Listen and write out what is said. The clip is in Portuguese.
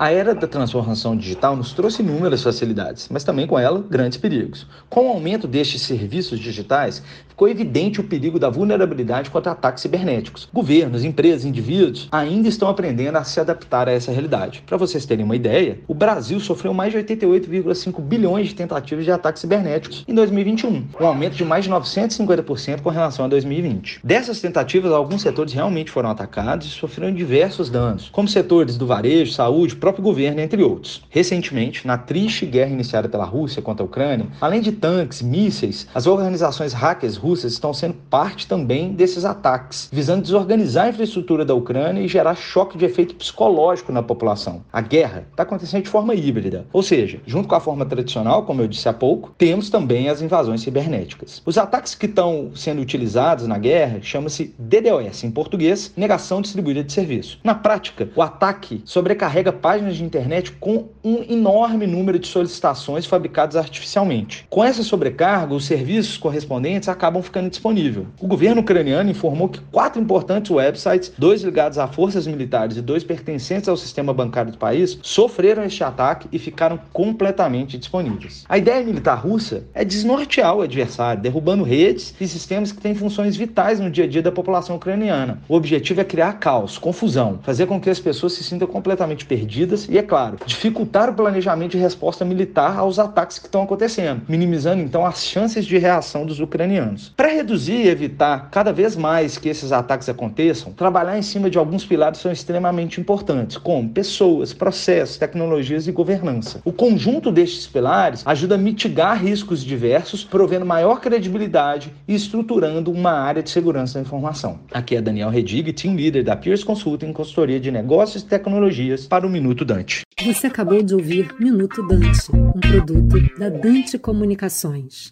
A era da transformação digital nos trouxe inúmeras facilidades, mas também com ela grandes perigos. Com o aumento destes serviços digitais, ficou evidente o perigo da vulnerabilidade contra ataques cibernéticos. Governos, empresas, indivíduos ainda estão aprendendo a se adaptar a essa realidade. Para vocês terem uma ideia, o Brasil sofreu mais de 88,5 bilhões de tentativas de ataques cibernéticos em 2021, um aumento de mais de 950% com relação a 2020. Dessas tentativas, alguns setores realmente foram atacados e sofreram diversos danos, como setores do varejo, saúde, próprio governo, entre outros. Recentemente, na triste guerra iniciada pela Rússia contra a Ucrânia, além de tanques, mísseis, as organizações hackers russas estão sendo parte também desses ataques, visando desorganizar a infraestrutura da Ucrânia e gerar choque de efeito psicológico na população. A guerra está acontecendo de forma híbrida, ou seja, junto com a forma tradicional, como eu disse há pouco, temos também as invasões cibernéticas. Os ataques que estão sendo utilizados na guerra chama-se DDoS, em português, negação distribuída de serviço. Na prática, o ataque sobrecarrega páginas páginas de internet com um enorme número de solicitações fabricadas artificialmente. Com essa sobrecarga, os serviços correspondentes acabam ficando disponíveis. O governo ucraniano informou que quatro importantes websites, dois ligados a forças militares e dois pertencentes ao sistema bancário do país, sofreram este ataque e ficaram completamente disponíveis. A ideia militar russa é desnortear o adversário, derrubando redes e sistemas que têm funções vitais no dia a dia da população ucraniana. O objetivo é criar caos, confusão, fazer com que as pessoas se sintam completamente perdidas e, é claro, dificultar o planejamento de resposta militar aos ataques que estão acontecendo, minimizando então as chances de reação dos ucranianos. Para reduzir e evitar cada vez mais que esses ataques aconteçam, trabalhar em cima de alguns pilares são extremamente importantes, como pessoas, processos, tecnologias e governança. O conjunto destes pilares ajuda a mitigar riscos diversos, provendo maior credibilidade e estruturando uma área de segurança da informação. Aqui é Daniel Redig, team leader da Peers Consulting, consultoria de negócios e tecnologias para o Minuto Dante. Você acabou de ouvir Minuto Dante, um produto da Dante Comunicações.